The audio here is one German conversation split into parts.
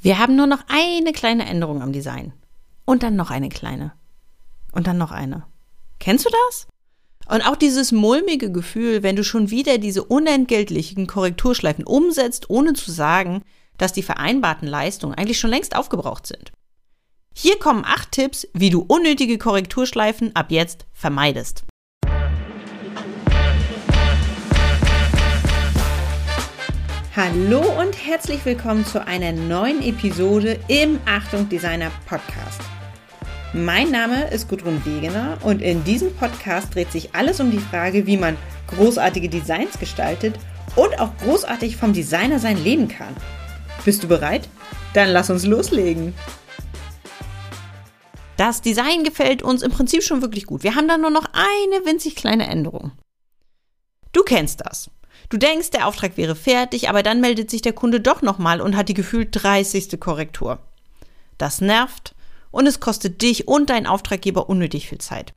Wir haben nur noch eine kleine Änderung am Design. Und dann noch eine kleine. Und dann noch eine. Kennst du das? Und auch dieses mulmige Gefühl, wenn du schon wieder diese unentgeltlichen Korrekturschleifen umsetzt, ohne zu sagen, dass die vereinbarten Leistungen eigentlich schon längst aufgebraucht sind. Hier kommen acht Tipps, wie du unnötige Korrekturschleifen ab jetzt vermeidest. Hallo und herzlich willkommen zu einer neuen Episode im Achtung Designer Podcast. Mein Name ist Gudrun Wegener und in diesem Podcast dreht sich alles um die Frage, wie man großartige Designs gestaltet und auch großartig vom Designer sein leben kann. Bist du bereit? Dann lass uns loslegen. Das Design gefällt uns im Prinzip schon wirklich gut. Wir haben da nur noch eine winzig kleine Änderung. Du kennst das. Du denkst, der Auftrag wäre fertig, aber dann meldet sich der Kunde doch nochmal und hat die gefühlt 30. Korrektur. Das nervt und es kostet dich und deinen Auftraggeber unnötig viel Zeit.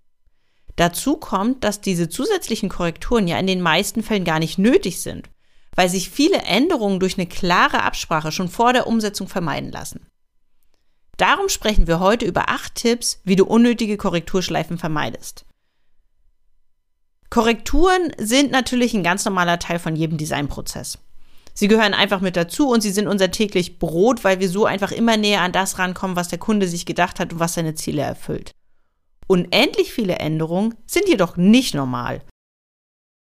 Dazu kommt, dass diese zusätzlichen Korrekturen ja in den meisten Fällen gar nicht nötig sind, weil sich viele Änderungen durch eine klare Absprache schon vor der Umsetzung vermeiden lassen. Darum sprechen wir heute über acht Tipps, wie du unnötige Korrekturschleifen vermeidest. Korrekturen sind natürlich ein ganz normaler Teil von jedem Designprozess. Sie gehören einfach mit dazu und sie sind unser täglich Brot, weil wir so einfach immer näher an das rankommen, was der Kunde sich gedacht hat und was seine Ziele erfüllt. Unendlich viele Änderungen sind jedoch nicht normal.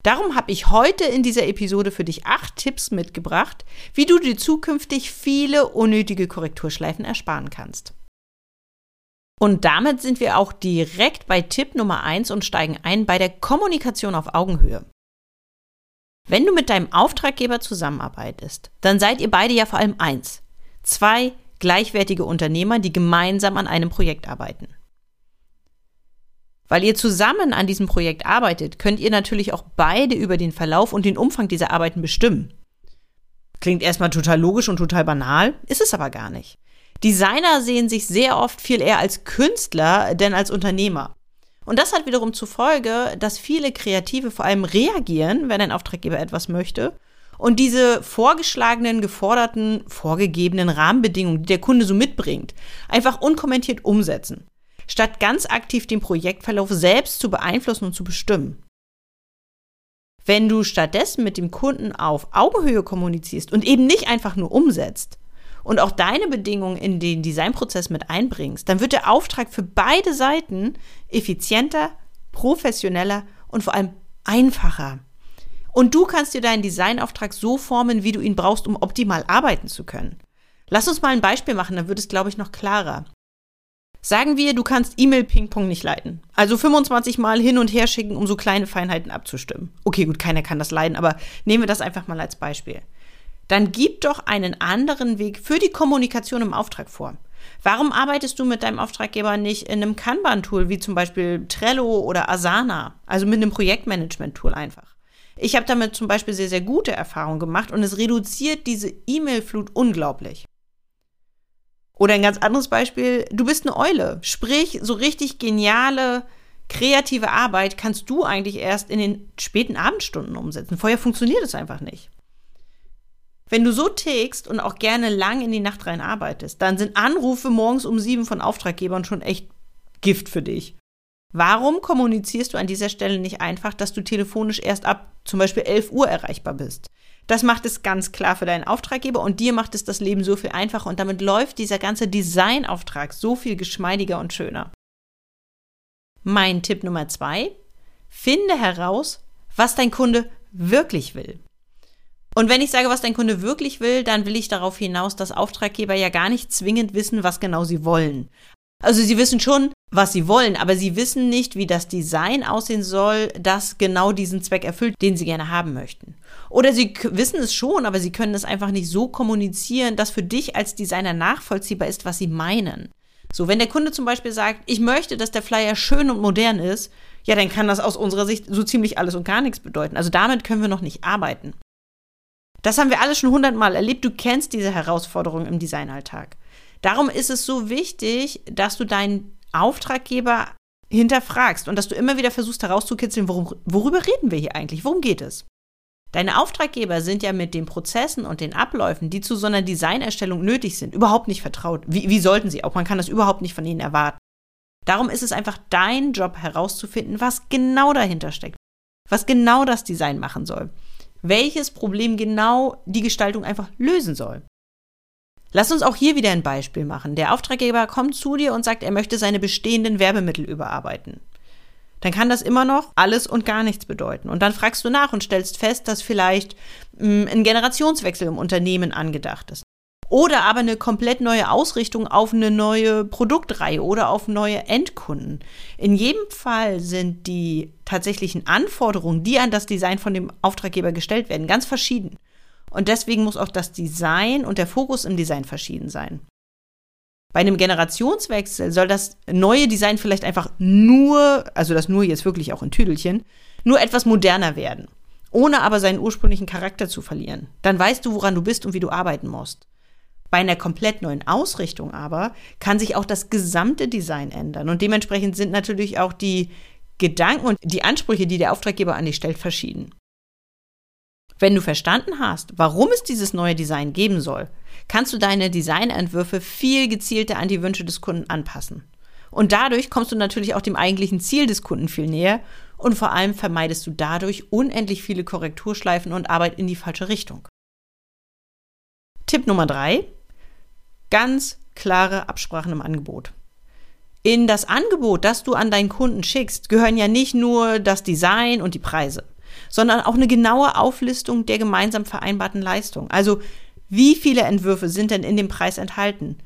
Darum habe ich heute in dieser Episode für dich acht Tipps mitgebracht, wie du dir zukünftig viele unnötige Korrekturschleifen ersparen kannst. Und damit sind wir auch direkt bei Tipp Nummer eins und steigen ein bei der Kommunikation auf Augenhöhe. Wenn du mit deinem Auftraggeber zusammenarbeitest, dann seid ihr beide ja vor allem eins. Zwei gleichwertige Unternehmer, die gemeinsam an einem Projekt arbeiten. Weil ihr zusammen an diesem Projekt arbeitet, könnt ihr natürlich auch beide über den Verlauf und den Umfang dieser Arbeiten bestimmen. Klingt erstmal total logisch und total banal, ist es aber gar nicht. Designer sehen sich sehr oft viel eher als Künstler denn als Unternehmer. Und das hat wiederum zur Folge, dass viele Kreative vor allem reagieren, wenn ein Auftraggeber etwas möchte und diese vorgeschlagenen, geforderten, vorgegebenen Rahmenbedingungen, die der Kunde so mitbringt, einfach unkommentiert umsetzen, statt ganz aktiv den Projektverlauf selbst zu beeinflussen und zu bestimmen. Wenn du stattdessen mit dem Kunden auf Augenhöhe kommunizierst und eben nicht einfach nur umsetzt, und auch deine Bedingungen in den Designprozess mit einbringst, dann wird der Auftrag für beide Seiten effizienter, professioneller und vor allem einfacher. Und du kannst dir deinen Designauftrag so formen, wie du ihn brauchst, um optimal arbeiten zu können. Lass uns mal ein Beispiel machen, dann wird es, glaube ich, noch klarer. Sagen wir, du kannst E-Mail-Ping-Pong nicht leiten. Also 25 Mal hin und her schicken, um so kleine Feinheiten abzustimmen. Okay, gut, keiner kann das leiden, aber nehmen wir das einfach mal als Beispiel dann gib doch einen anderen Weg für die Kommunikation im Auftrag vor. Warum arbeitest du mit deinem Auftraggeber nicht in einem Kanban-Tool wie zum Beispiel Trello oder Asana, also mit einem Projektmanagement-Tool einfach? Ich habe damit zum Beispiel sehr, sehr gute Erfahrungen gemacht und es reduziert diese E-Mail-Flut unglaublich. Oder ein ganz anderes Beispiel, du bist eine Eule. Sprich, so richtig geniale, kreative Arbeit kannst du eigentlich erst in den späten Abendstunden umsetzen. Vorher funktioniert es einfach nicht. Wenn du so tickst und auch gerne lang in die Nacht rein arbeitest, dann sind Anrufe morgens um sieben von Auftraggebern schon echt Gift für dich. Warum kommunizierst du an dieser Stelle nicht einfach, dass du telefonisch erst ab zum Beispiel 11 Uhr erreichbar bist? Das macht es ganz klar für deinen Auftraggeber und dir macht es das Leben so viel einfacher und damit läuft dieser ganze Designauftrag so viel geschmeidiger und schöner. Mein Tipp Nummer zwei, finde heraus, was dein Kunde wirklich will. Und wenn ich sage, was dein Kunde wirklich will, dann will ich darauf hinaus, dass Auftraggeber ja gar nicht zwingend wissen, was genau sie wollen. Also sie wissen schon, was sie wollen, aber sie wissen nicht, wie das Design aussehen soll, das genau diesen Zweck erfüllt, den sie gerne haben möchten. Oder sie wissen es schon, aber sie können es einfach nicht so kommunizieren, dass für dich als Designer nachvollziehbar ist, was sie meinen. So, wenn der Kunde zum Beispiel sagt, ich möchte, dass der Flyer schön und modern ist, ja, dann kann das aus unserer Sicht so ziemlich alles und gar nichts bedeuten. Also damit können wir noch nicht arbeiten. Das haben wir alle schon hundertmal erlebt. Du kennst diese Herausforderungen im Designalltag. Darum ist es so wichtig, dass du deinen Auftraggeber hinterfragst und dass du immer wieder versuchst herauszukitzeln, worum, worüber reden wir hier eigentlich? Worum geht es? Deine Auftraggeber sind ja mit den Prozessen und den Abläufen, die zu so einer Designerstellung nötig sind, überhaupt nicht vertraut. Wie, wie sollten sie auch? Man kann das überhaupt nicht von ihnen erwarten. Darum ist es einfach dein Job herauszufinden, was genau dahinter steckt, was genau das Design machen soll, welches Problem genau die Gestaltung einfach lösen soll. Lass uns auch hier wieder ein Beispiel machen. Der Auftraggeber kommt zu dir und sagt, er möchte seine bestehenden Werbemittel überarbeiten. Dann kann das immer noch alles und gar nichts bedeuten. Und dann fragst du nach und stellst fest, dass vielleicht mh, mm, ein Generationswechsel im Unternehmen angedacht ist. Oder aber eine komplett neue Ausrichtung auf eine neue Produktreihe oder auf neue Endkunden. In jedem Fall sind die tatsächlichen Anforderungen, die an das Design von dem Auftraggeber gestellt werden, ganz verschieden. Und deswegen muss auch das Design und der Fokus im Design verschieden sein. Bei einem Generationswechsel soll das neue Design vielleicht einfach nur, also das nur jetzt wirklich auch in Tüdelchen, nur etwas moderner werden, ohne aber seinen ursprünglichen Charakter zu verlieren. Dann weißt du, woran du bist und wie du arbeiten musst. Bei einer komplett neuen Ausrichtung aber kann sich auch das gesamte Design ändern und dementsprechend sind natürlich auch die Gedanken und die Ansprüche, die der Auftraggeber an dich stellt, verschieden. Wenn du verstanden hast, warum es dieses neue Design geben soll, kannst du deine Designentwürfe viel gezielter an die Wünsche des Kunden anpassen. Und dadurch kommst du natürlich auch dem eigentlichen Ziel des Kunden viel näher und vor allem vermeidest du dadurch unendlich viele Korrekturschleifen und Arbeit in die falsche Richtung. Tipp Nummer drei: Ganz klare Absprachen im Angebot. In das Angebot, das du an deinen Kunden schickst, gehören ja nicht nur das Design und die Preise, sondern auch eine genaue Auflistung der gemeinsam vereinbarten Leistungen. Also wie viele Entwürfe sind denn in dem Preis enthalten?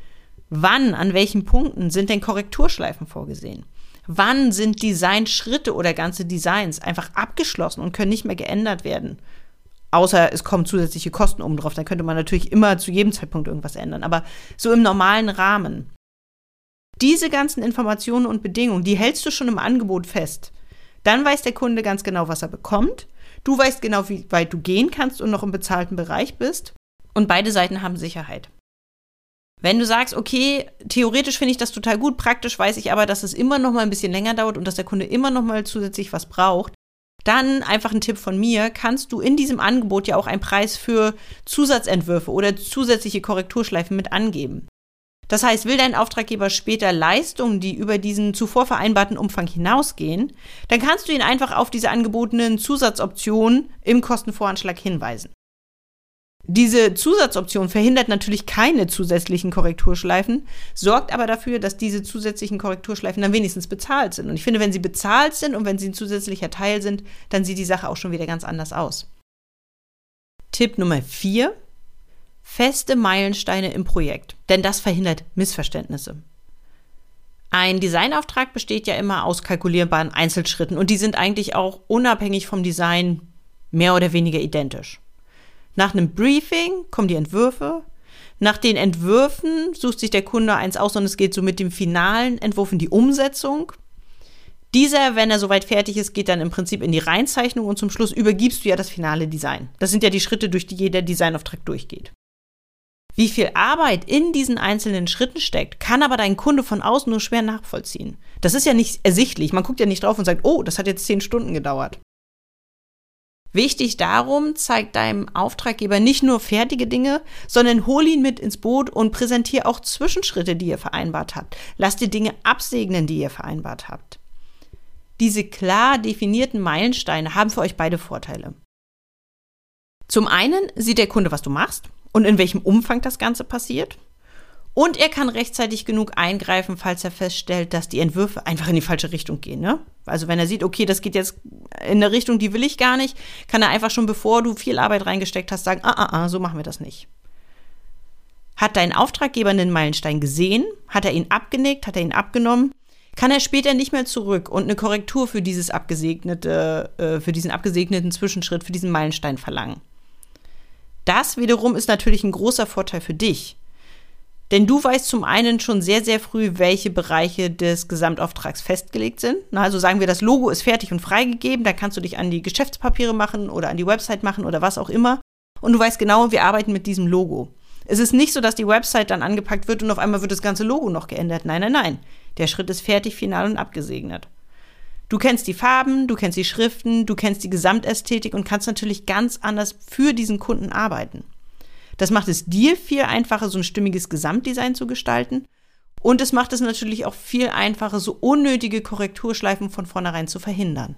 Wann, an welchen Punkten sind denn Korrekturschleifen vorgesehen? Wann sind Designschritte oder ganze Designs einfach abgeschlossen und können nicht mehr geändert werden? Außer es kommen zusätzliche Kosten oben drauf, dann könnte man natürlich immer zu jedem Zeitpunkt irgendwas ändern. Aber so im normalen Rahmen. Diese ganzen Informationen und Bedingungen, die hältst du schon im Angebot fest. Dann weiß der Kunde ganz genau, was er bekommt. Du weißt genau, wie weit du gehen kannst und noch im bezahlten Bereich bist. Und beide Seiten haben Sicherheit. Wenn du sagst, okay, theoretisch finde ich das total gut, praktisch weiß ich aber, dass es immer noch mal ein bisschen länger dauert und dass der Kunde immer noch mal zusätzlich was braucht, dann einfach ein Tipp von mir, kannst du in diesem Angebot ja auch einen Preis für Zusatzentwürfe oder zusätzliche Korrekturschleifen mit angeben. Das heißt, will dein Auftraggeber später Leistungen, die über diesen zuvor vereinbarten Umfang hinausgehen, dann kannst du ihn einfach auf diese angebotenen Zusatzoptionen im Kostenvoranschlag hinweisen. Diese Zusatzoption verhindert natürlich keine zusätzlichen Korrekturschleifen, sorgt aber dafür, dass diese zusätzlichen Korrekturschleifen dann wenigstens bezahlt sind. Und ich finde, wenn sie bezahlt sind und wenn sie ein zusätzlicher Teil sind, dann sieht die Sache auch schon wieder ganz anders aus. Tipp Nummer 4. Feste Meilensteine im Projekt, denn das verhindert Missverständnisse. Ein Designauftrag besteht ja immer aus kalkulierbaren Einzelschritten und die sind eigentlich auch unabhängig vom Design mehr oder weniger identisch. Nach einem Briefing kommen die Entwürfe. Nach den Entwürfen sucht sich der Kunde eins aus und es geht so mit dem finalen Entwurf in die Umsetzung. Dieser, wenn er soweit fertig ist, geht dann im Prinzip in die Reinzeichnung und zum Schluss übergibst du ja das finale Design. Das sind ja die Schritte, durch die jeder Designauftrag durchgeht. Wie viel Arbeit in diesen einzelnen Schritten steckt, kann aber dein Kunde von außen nur schwer nachvollziehen. Das ist ja nicht ersichtlich. Man guckt ja nicht drauf und sagt, oh, das hat jetzt zehn Stunden gedauert. Wichtig darum, zeig deinem Auftraggeber nicht nur fertige Dinge, sondern hol ihn mit ins Boot und präsentiere auch Zwischenschritte, die ihr vereinbart habt. Lass die Dinge absegnen, die ihr vereinbart habt. Diese klar definierten Meilensteine haben für euch beide Vorteile. Zum einen sieht der Kunde, was du machst und in welchem Umfang das Ganze passiert. Und er kann rechtzeitig genug eingreifen, falls er feststellt, dass die Entwürfe einfach in die falsche Richtung gehen. Ne? Also wenn er sieht, okay, das geht jetzt in eine Richtung, die will ich gar nicht, kann er einfach schon, bevor du viel Arbeit reingesteckt hast, sagen, ah, ah, ah, so machen wir das nicht. Hat dein Auftraggeber den Meilenstein gesehen? Hat er ihn abgenickt? Hat er ihn abgenommen? Kann er später nicht mehr zurück und eine Korrektur für dieses abgesegnete, äh, für diesen abgesegneten Zwischenschritt, für diesen Meilenstein verlangen? Das wiederum ist natürlich ein großer Vorteil für dich. Denn du weißt zum einen schon sehr, sehr früh, welche Bereiche des Gesamtauftrags festgelegt sind. Na, also sagen wir, das Logo ist fertig und freigegeben, dann kannst du dich an die Geschäftspapiere machen oder an die Website machen oder was auch immer. Und du weißt genau, wir arbeiten mit diesem Logo. Es ist nicht so, dass die Website dann angepackt wird und auf einmal wird das ganze Logo noch geändert. Nein, nein, nein. Der Schritt ist fertig, final und abgesegnet. Du kennst die Farben, du kennst die Schriften, du kennst die Gesamtästhetik und kannst natürlich ganz anders für diesen Kunden arbeiten. Das macht es dir viel einfacher, so ein stimmiges Gesamtdesign zu gestalten. Und es macht es natürlich auch viel einfacher, so unnötige Korrekturschleifen von vornherein zu verhindern.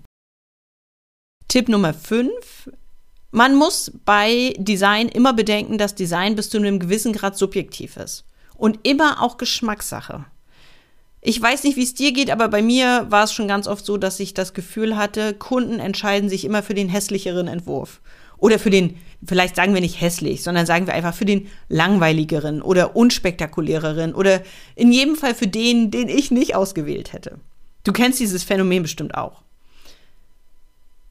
Tipp Nummer 5. Man muss bei Design immer bedenken, dass Design bis zu einem gewissen Grad subjektiv ist. Und immer auch Geschmackssache. Ich weiß nicht, wie es dir geht, aber bei mir war es schon ganz oft so, dass ich das Gefühl hatte, Kunden entscheiden sich immer für den hässlicheren Entwurf. Oder für den, vielleicht sagen wir nicht hässlich, sondern sagen wir einfach für den langweiligeren oder unspektakuläreren oder in jedem Fall für den, den ich nicht ausgewählt hätte. Du kennst dieses Phänomen bestimmt auch.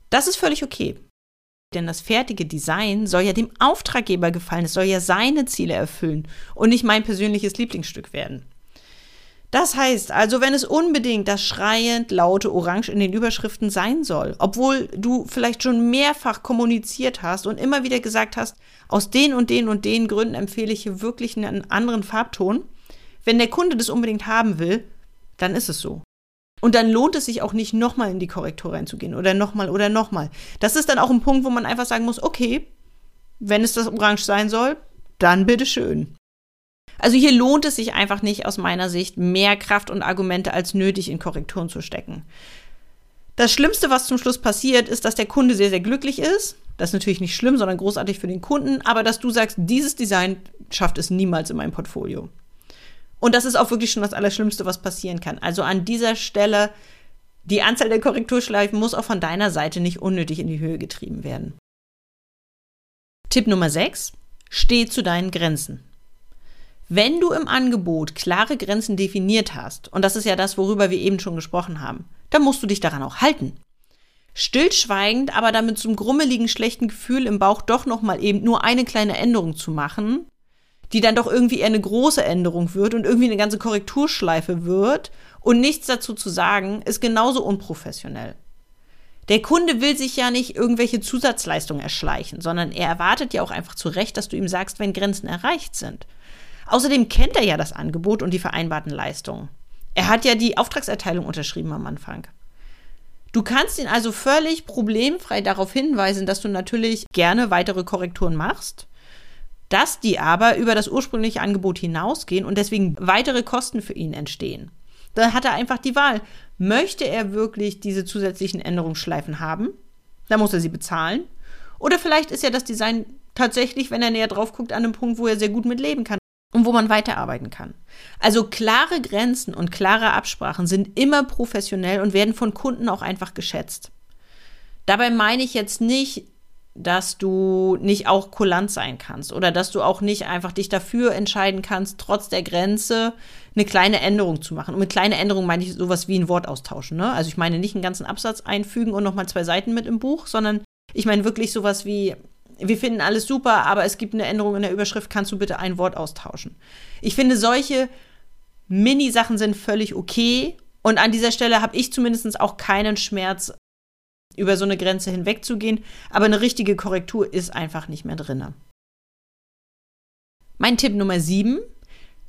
Das ist völlig okay. Denn das fertige Design soll ja dem Auftraggeber gefallen, es soll ja seine Ziele erfüllen und nicht mein persönliches Lieblingsstück werden. Das heißt also, wenn es unbedingt das schreiend laute Orange in den Überschriften sein soll, obwohl du vielleicht schon mehrfach kommuniziert hast und immer wieder gesagt hast, aus den und den und den Gründen empfehle ich hier wirklich einen anderen Farbton, wenn der Kunde das unbedingt haben will, dann ist es so. Und dann lohnt es sich auch nicht, nochmal in die Korrektur reinzugehen oder nochmal oder nochmal. Das ist dann auch ein Punkt, wo man einfach sagen muss, okay, wenn es das Orange sein soll, dann bitteschön. Also hier lohnt es sich einfach nicht aus meiner Sicht, mehr Kraft und Argumente als nötig in Korrekturen zu stecken. Das Schlimmste, was zum Schluss passiert, ist, dass der Kunde sehr, sehr glücklich ist. Das ist natürlich nicht schlimm, sondern großartig für den Kunden, aber dass du sagst, dieses Design schafft es niemals in meinem Portfolio. Und das ist auch wirklich schon das Allerschlimmste, was passieren kann. Also an dieser Stelle, die Anzahl der Korrekturschleifen muss auch von deiner Seite nicht unnötig in die Höhe getrieben werden. Tipp Nummer 6. Steh zu deinen Grenzen. Wenn du im Angebot klare Grenzen definiert hast, und das ist ja das, worüber wir eben schon gesprochen haben, dann musst du dich daran auch halten. Stillschweigend, aber damit zum grummeligen, schlechten Gefühl im Bauch doch nochmal eben nur eine kleine Änderung zu machen, die dann doch irgendwie eher eine große Änderung wird und irgendwie eine ganze Korrekturschleife wird und nichts dazu zu sagen, ist genauso unprofessionell. Der Kunde will sich ja nicht irgendwelche Zusatzleistungen erschleichen, sondern er erwartet ja auch einfach zu Recht, dass du ihm sagst, wenn Grenzen erreicht sind. Außerdem kennt er ja das Angebot und die vereinbarten Leistungen. Er hat ja die Auftragserteilung unterschrieben am Anfang. Du kannst ihn also völlig problemfrei darauf hinweisen, dass du natürlich gerne weitere Korrekturen machst, dass die aber über das ursprüngliche Angebot hinausgehen und deswegen weitere Kosten für ihn entstehen. Dann hat er einfach die Wahl. Möchte er wirklich diese zusätzlichen Änderungsschleifen haben? Dann muss er sie bezahlen. Oder vielleicht ist ja das Design tatsächlich, wenn er näher drauf guckt, an einem Punkt, wo er sehr gut mit leben kann und wo man weiterarbeiten kann. Also klare Grenzen und klare Absprachen sind immer professionell und werden von Kunden auch einfach geschätzt. Dabei meine ich jetzt nicht, dass du nicht auch kulant sein kannst oder dass du auch nicht einfach dich dafür entscheiden kannst, trotz der Grenze eine kleine Änderung zu machen. Und mit kleine Änderung meine ich sowas wie ein Wort austauschen. Ne? Also ich meine nicht einen ganzen Absatz einfügen und nochmal zwei Seiten mit im Buch, sondern ich meine wirklich sowas wie wir finden alles super, aber es gibt eine Änderung in der Überschrift, kannst du bitte ein Wort austauschen? Ich finde, solche Mini-Sachen sind völlig okay. Und an dieser Stelle habe ich zumindest auch keinen Schmerz, über so eine Grenze hinwegzugehen. Aber eine richtige Korrektur ist einfach nicht mehr drin. Mein Tipp Nummer 7.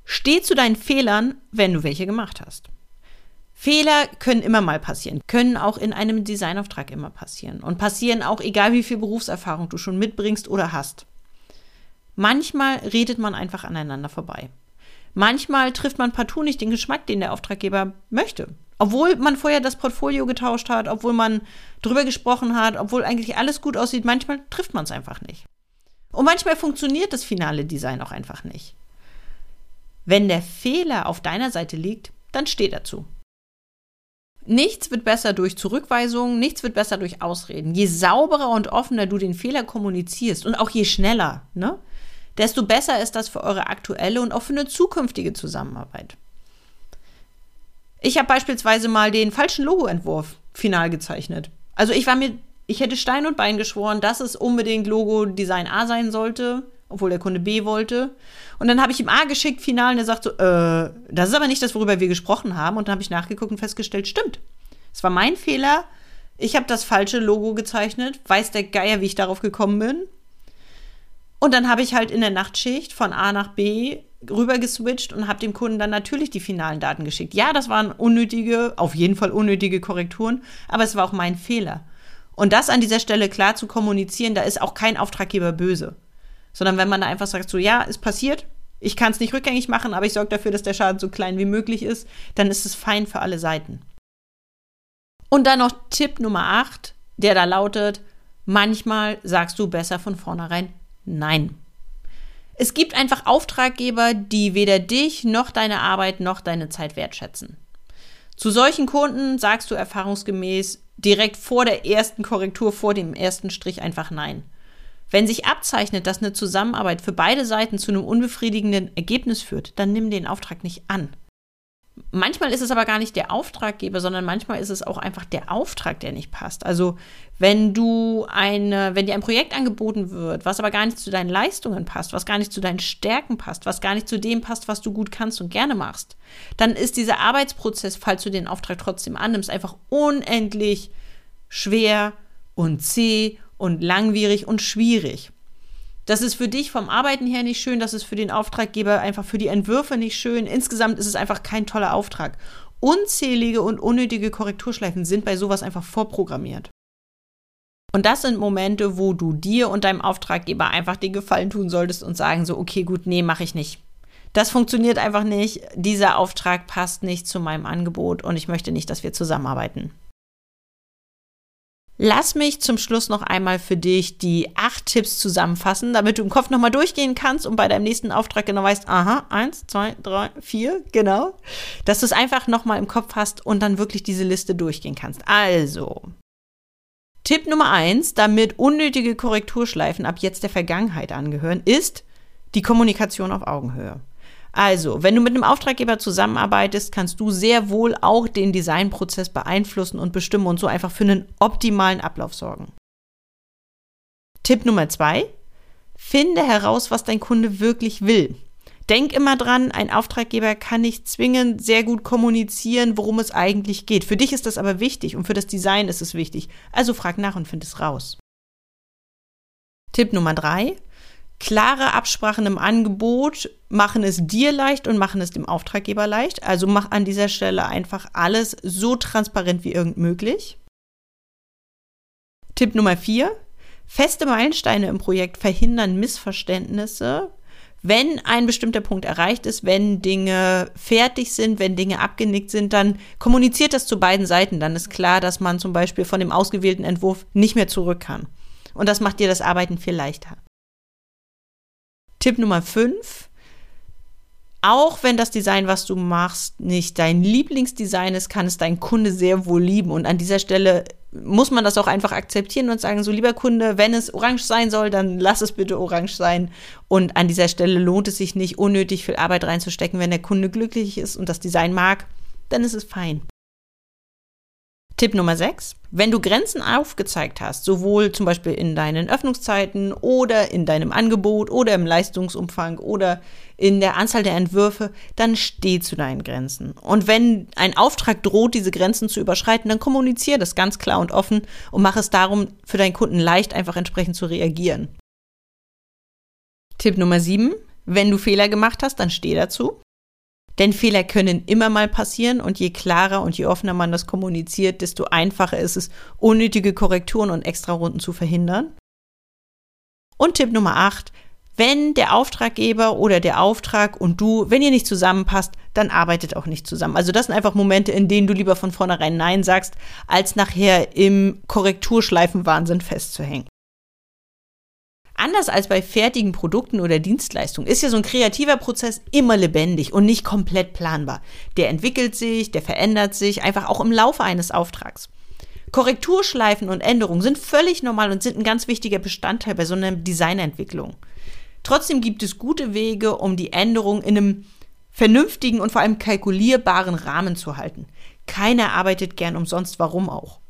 Steh zu deinen Fehlern, wenn du welche gemacht hast. Fehler können immer mal passieren, können auch in einem Designauftrag immer passieren und passieren auch egal wie viel Berufserfahrung du schon mitbringst oder hast. Manchmal redet man einfach aneinander vorbei. Manchmal trifft man partout nicht den Geschmack, den der Auftraggeber möchte. Obwohl man vorher das Portfolio getauscht hat, obwohl man drüber gesprochen hat, obwohl eigentlich alles gut aussieht, manchmal trifft man es einfach nicht. Und manchmal funktioniert das finale Design auch einfach nicht. Wenn der Fehler auf deiner Seite liegt, dann steh dazu. Nichts wird besser durch Zurückweisungen, nichts wird besser durch Ausreden. Je sauberer und offener du den Fehler kommunizierst und auch je schneller, ne, desto besser ist das für eure aktuelle und auch für eine zukünftige Zusammenarbeit. Ich habe beispielsweise mal den falschen Logoentwurf final gezeichnet. Also ich war mir, ich hätte Stein und Bein geschworen, dass es unbedingt Logo Design A sein sollte obwohl der Kunde B wollte. Und dann habe ich ihm A geschickt, final, und er sagt so, äh, das ist aber nicht das, worüber wir gesprochen haben. Und dann habe ich nachgeguckt und festgestellt, stimmt. Es war mein Fehler. Ich habe das falsche Logo gezeichnet. Weiß der Geier, wie ich darauf gekommen bin. Und dann habe ich halt in der Nachtschicht von A nach B rüber geswitcht und habe dem Kunden dann natürlich die finalen Daten geschickt. Ja, das waren unnötige, auf jeden Fall unnötige Korrekturen, aber es war auch mein Fehler. Und das an dieser Stelle klar zu kommunizieren, da ist auch kein Auftraggeber böse. Sondern wenn man da einfach sagt, so ja, ist passiert, ich kann es nicht rückgängig machen, aber ich sorge dafür, dass der Schaden so klein wie möglich ist, dann ist es fein für alle Seiten. Und dann noch Tipp Nummer 8, der da lautet, manchmal sagst du besser von vornherein Nein. Es gibt einfach Auftraggeber, die weder dich noch deine Arbeit noch deine Zeit wertschätzen. Zu solchen Kunden sagst du erfahrungsgemäß direkt vor der ersten Korrektur, vor dem ersten Strich einfach Nein. Wenn sich abzeichnet, dass eine Zusammenarbeit für beide Seiten zu einem unbefriedigenden Ergebnis führt, dann nimm den Auftrag nicht an. Manchmal ist es aber gar nicht der Auftraggeber, sondern manchmal ist es auch einfach der Auftrag, der nicht passt. Also wenn du eine, wenn dir ein Projekt angeboten wird, was aber gar nicht zu deinen Leistungen passt, was gar nicht zu deinen Stärken passt, was gar nicht zu dem passt, was du gut kannst und gerne machst, dann ist dieser Arbeitsprozess, falls du den Auftrag trotzdem annimmst, einfach unendlich schwer und zäh und langwierig und schwierig. Das ist für dich vom Arbeiten her nicht schön, das ist für den Auftraggeber einfach für die Entwürfe nicht schön. Insgesamt ist es einfach kein toller Auftrag. Unzählige und unnötige Korrekturschleifen sind bei sowas einfach vorprogrammiert. Und das sind Momente, wo du dir und deinem Auftraggeber einfach den Gefallen tun solltest und sagen so, okay, gut, nee, mache ich nicht. Das funktioniert einfach nicht. Dieser Auftrag passt nicht zu meinem Angebot und ich möchte nicht, dass wir zusammenarbeiten. Lass mich zum Schluss noch einmal für dich die acht Tipps zusammenfassen, damit du im Kopf nochmal durchgehen kannst und bei deinem nächsten Auftrag genau weißt, aha, eins, zwei, drei, vier, genau. Dass du es einfach nochmal im Kopf hast und dann wirklich diese Liste durchgehen kannst. Also, Tipp Nummer eins, damit unnötige Korrekturschleifen ab jetzt der Vergangenheit angehören, ist die Kommunikation auf Augenhöhe. Also, wenn du mit einem Auftraggeber zusammenarbeitest, kannst du sehr wohl auch den Designprozess beeinflussen und bestimmen und so einfach für einen optimalen Ablauf sorgen. Tipp Nummer zwei, finde heraus, was dein Kunde wirklich will. Denk immer dran, ein Auftraggeber kann nicht zwingend sehr gut kommunizieren, worum es eigentlich geht. Für dich ist das aber wichtig und für das Design ist es wichtig. Also frag nach und find es raus. Tipp Nummer drei, klare Absprachen im Angebot machen es dir leicht und machen es dem Auftraggeber leicht. Also mach an dieser Stelle einfach alles so transparent wie irgend möglich. Tipp Nummer vier: Feste Meilensteine im Projekt verhindern Missverständnisse. Wenn ein bestimmter Punkt erreicht ist, wenn Dinge fertig sind, wenn Dinge abgenickt sind, dann kommuniziert das zu beiden Seiten. Dann ist klar, dass man zum Beispiel von dem ausgewählten Entwurf nicht mehr zurück kann. Und das macht dir das Arbeiten viel leichter. Tipp Nummer 5. Auch wenn das Design, was du machst, nicht dein Lieblingsdesign ist, kann es dein Kunde sehr wohl lieben. Und an dieser Stelle muss man das auch einfach akzeptieren und sagen, so lieber Kunde, wenn es orange sein soll, dann lass es bitte orange sein. Und an dieser Stelle lohnt es sich nicht, unnötig viel Arbeit reinzustecken. Wenn der Kunde glücklich ist und das Design mag, dann ist es fein. Tipp Nummer 6. Wenn du Grenzen aufgezeigt hast, sowohl zum Beispiel in deinen Öffnungszeiten oder in deinem Angebot oder im Leistungsumfang oder in der Anzahl der Entwürfe, dann steh zu deinen Grenzen. Und wenn ein Auftrag droht, diese Grenzen zu überschreiten, dann kommuniziere das ganz klar und offen und mach es darum für deinen Kunden leicht, einfach entsprechend zu reagieren. Tipp Nummer 7. Wenn du Fehler gemacht hast, dann steh dazu. Denn Fehler können immer mal passieren und je klarer und je offener man das kommuniziert, desto einfacher ist es, unnötige Korrekturen und Extrarunden zu verhindern. Und Tipp Nummer 8, wenn der Auftraggeber oder der Auftrag und du, wenn ihr nicht zusammenpasst, dann arbeitet auch nicht zusammen. Also das sind einfach Momente, in denen du lieber von vornherein Nein sagst, als nachher im Korrekturschleifenwahnsinn festzuhängen. Anders als bei fertigen Produkten oder Dienstleistungen ist ja so ein kreativer Prozess immer lebendig und nicht komplett planbar. Der entwickelt sich, der verändert sich, einfach auch im Laufe eines Auftrags. Korrekturschleifen und Änderungen sind völlig normal und sind ein ganz wichtiger Bestandteil bei so einer Designentwicklung. Trotzdem gibt es gute Wege, um die Änderung in einem vernünftigen und vor allem kalkulierbaren Rahmen zu halten. Keiner arbeitet gern umsonst, warum auch.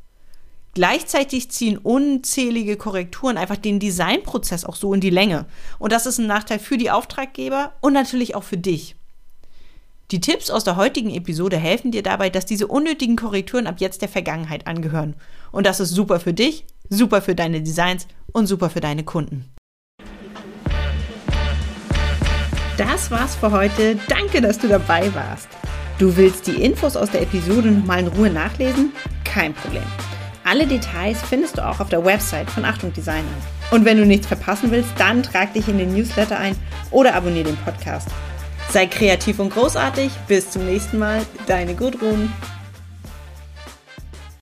Gleichzeitig ziehen unzählige Korrekturen einfach den Designprozess auch so in die Länge. Und das ist ein Nachteil für die Auftraggeber und natürlich auch für dich. Die Tipps aus der heutigen Episode helfen dir dabei, dass diese unnötigen Korrekturen ab jetzt der Vergangenheit angehören. Und das ist super für dich, super für deine Designs und super für deine Kunden. das war's für heute. Danke, dass du dabei warst. Du willst die Infos aus der Episode nochmal in Ruhe nachlesen? Kein Problem. Alle Details findest du auch auf der Website von Achtung Designer. Und wenn du nichts verpassen willst, dann trag dich in den Newsletter ein oder abonniere den Podcast. Sei kreativ und großartig. Bis zum nächsten Mal. Deine Gudrun.